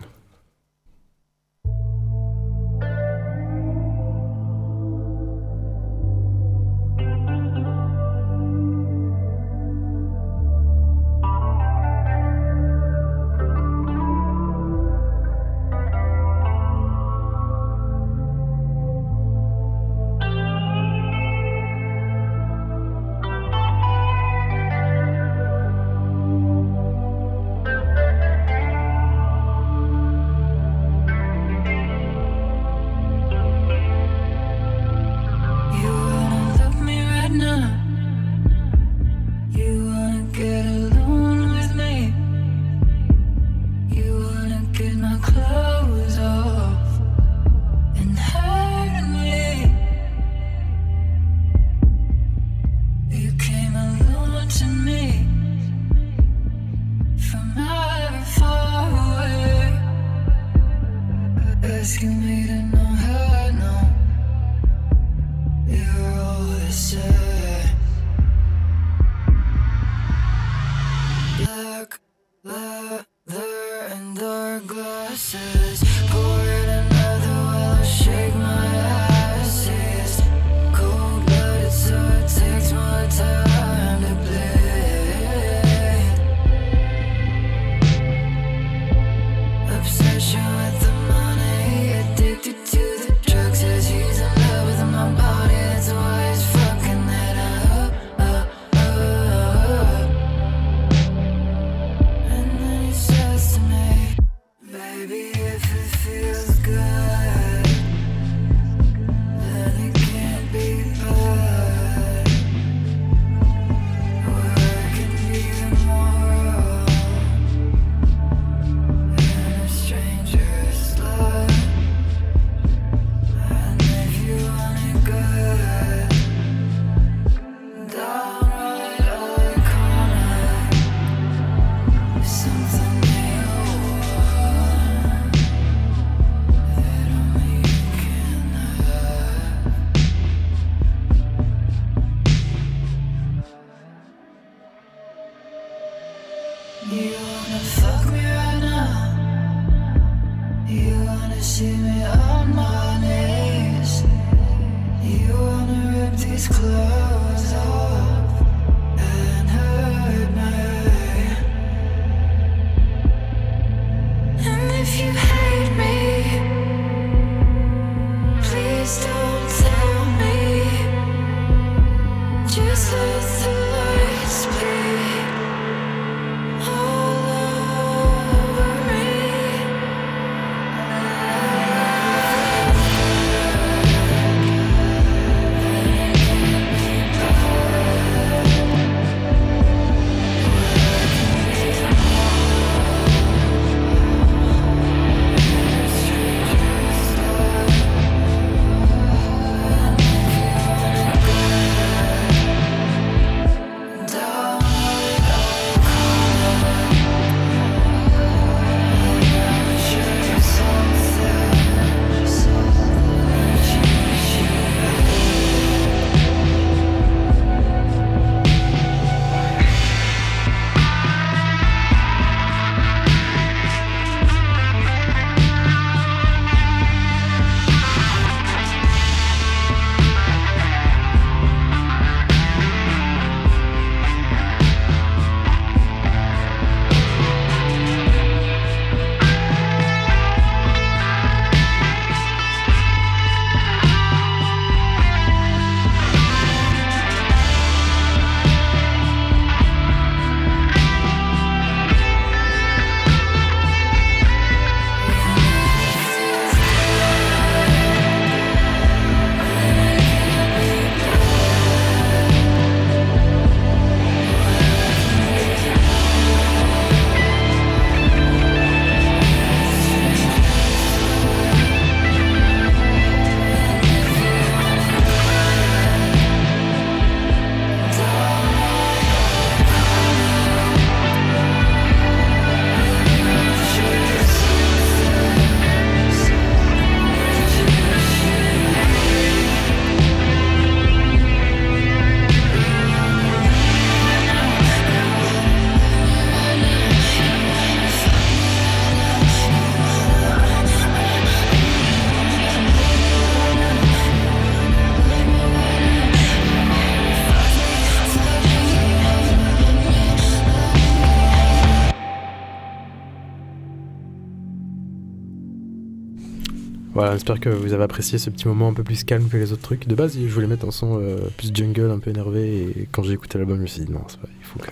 Voilà, j'espère que vous avez apprécié ce petit moment un peu plus calme que les autres trucs. De base, je voulais mettre un son euh, plus jungle, un peu énervé, et quand j'ai écouté l'album, je me suis dit non, c'est pas, il faut que.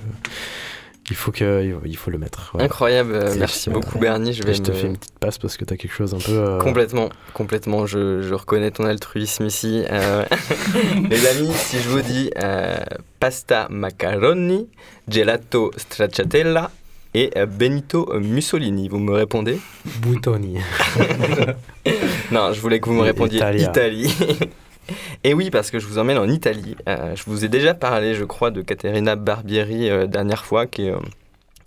Il faut, que, il faut le mettre. voilà. Incroyable, euh, merci beaucoup Bernie. Je vais je te me- fais une petite passe parce que t'as quelque chose un peu. euh, Complètement, complètement, je, je reconnais ton altruisme ici. Euh, les amis, si je vous dis euh, pasta macaroni, gelato stracciatella et euh, Benito Mussolini, vous me répondez? Buitoni. Non, je voulais que vous me répondiez Italia. Italie. Et oui, parce que je vous emmène en Italie. Euh, je vous ai déjà parlé, je crois, de Caterina Barbieri euh, dernière fois, qui est euh,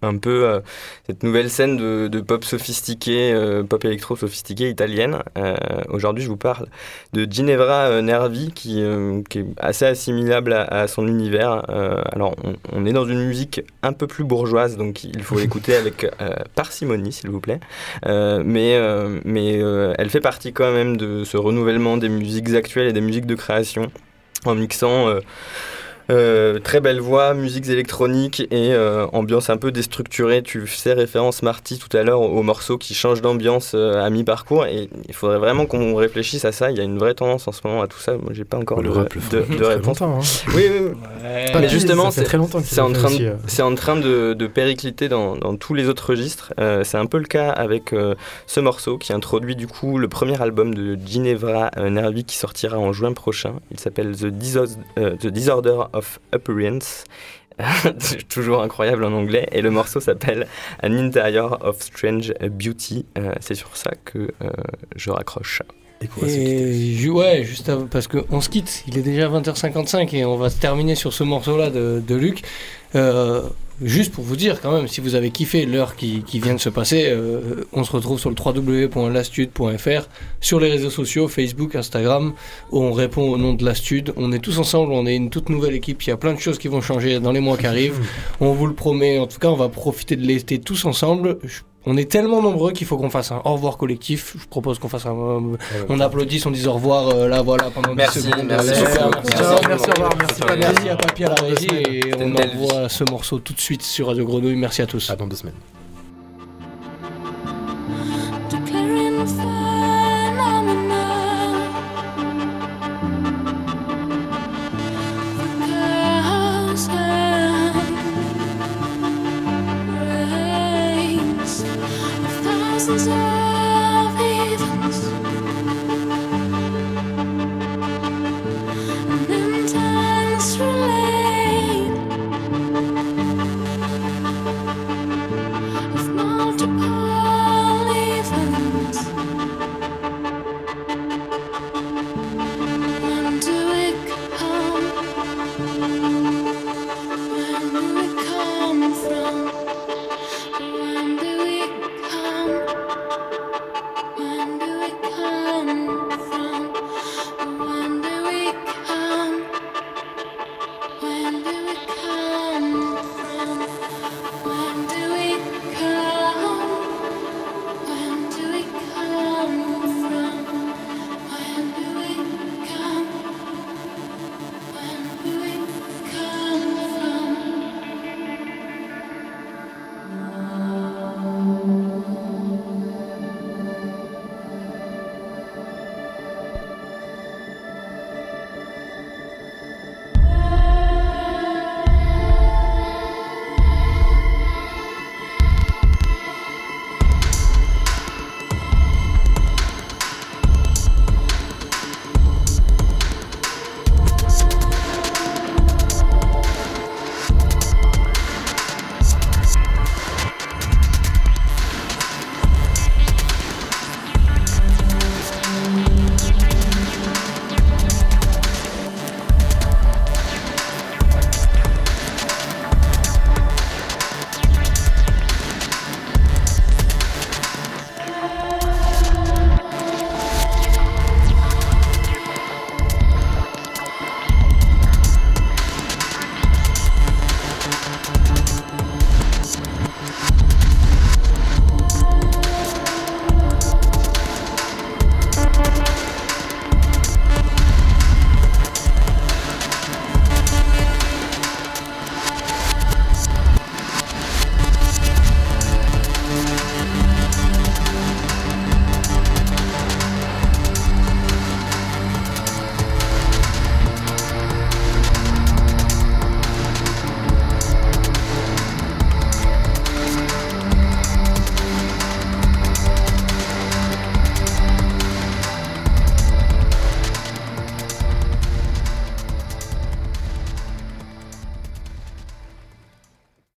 un peu euh, cette nouvelle scène de, de pop sophistiqué, euh, pop électro sophistiqué italienne. Euh, Aujourd'hui, je vous parle de Ginevra Nervi, qui, qui est assez assimilable à, à son univers. Alors, on, on est dans une musique un peu plus bourgeoise, donc il faut l'écouter avec parcimonie, s'il vous plaît. Mais mais elle fait partie quand même de ce renouvellement des musiques actuelles et des musiques de création en mixant euh, très belle voix, musiques électroniques et euh, ambiance un peu déstructurée. Tu fais référence, Marty, tout à l'heure, au morceau qui change d'ambiance euh, à mi-parcours. Et il faudrait vraiment qu'on réfléchisse à ça. Il y a une vraie tendance en ce moment à tout ça. Moi, j'ai pas encore Le de, rap de, de très réponse. hein. Oui, oui, Mais justement, c'est très longtemps qu'ils c'est en train, de, euh. c'est en train de, de péricliter dans, dans tous les autres registres. Euh, c'est un peu le cas avec euh, ce morceau qui introduit du coup le premier album de Ginevra euh, Nervi qui sortira en juin prochain. Il s'appelle The, Diso- euh, The Disorder of Appearance. C'est toujours incroyable en anglais. Et le morceau s'appelle An Interior of Strange Beauty. Euh, c'est sur ça que euh, je raccroche. Et ju- ouais, juste avant- parce qu'on se quitte, il est déjà 20h55 et on va se terminer sur ce morceau-là de, de Luc. Euh, juste pour vous dire quand même, si vous avez kiffé l'heure qui, qui vient de se passer, euh, on se retrouve sur le www.lastude.fr, sur les réseaux sociaux, Facebook, Instagram, où on répond au nom de Lastude. On est tous ensemble, on est une toute nouvelle équipe, il y a plein de choses qui vont changer dans les mois qui arrivent. on vous le promet, en tout cas on va profiter de l'été tous ensemble. Je- on est tellement nombreux qu'il faut qu'on fasse un au revoir collectif. Je propose qu'on fasse un. on applaudisse, on dit au revoir euh, là, voilà, pendant 10 Merci, secondes. merci. Euh, Merci, merci, merci, merci, au revoir, merci, merci à Papi à la régie et on envoie ce morceau tout de suite sur Radio Grenouille. Merci à tous. À dans deux semaines.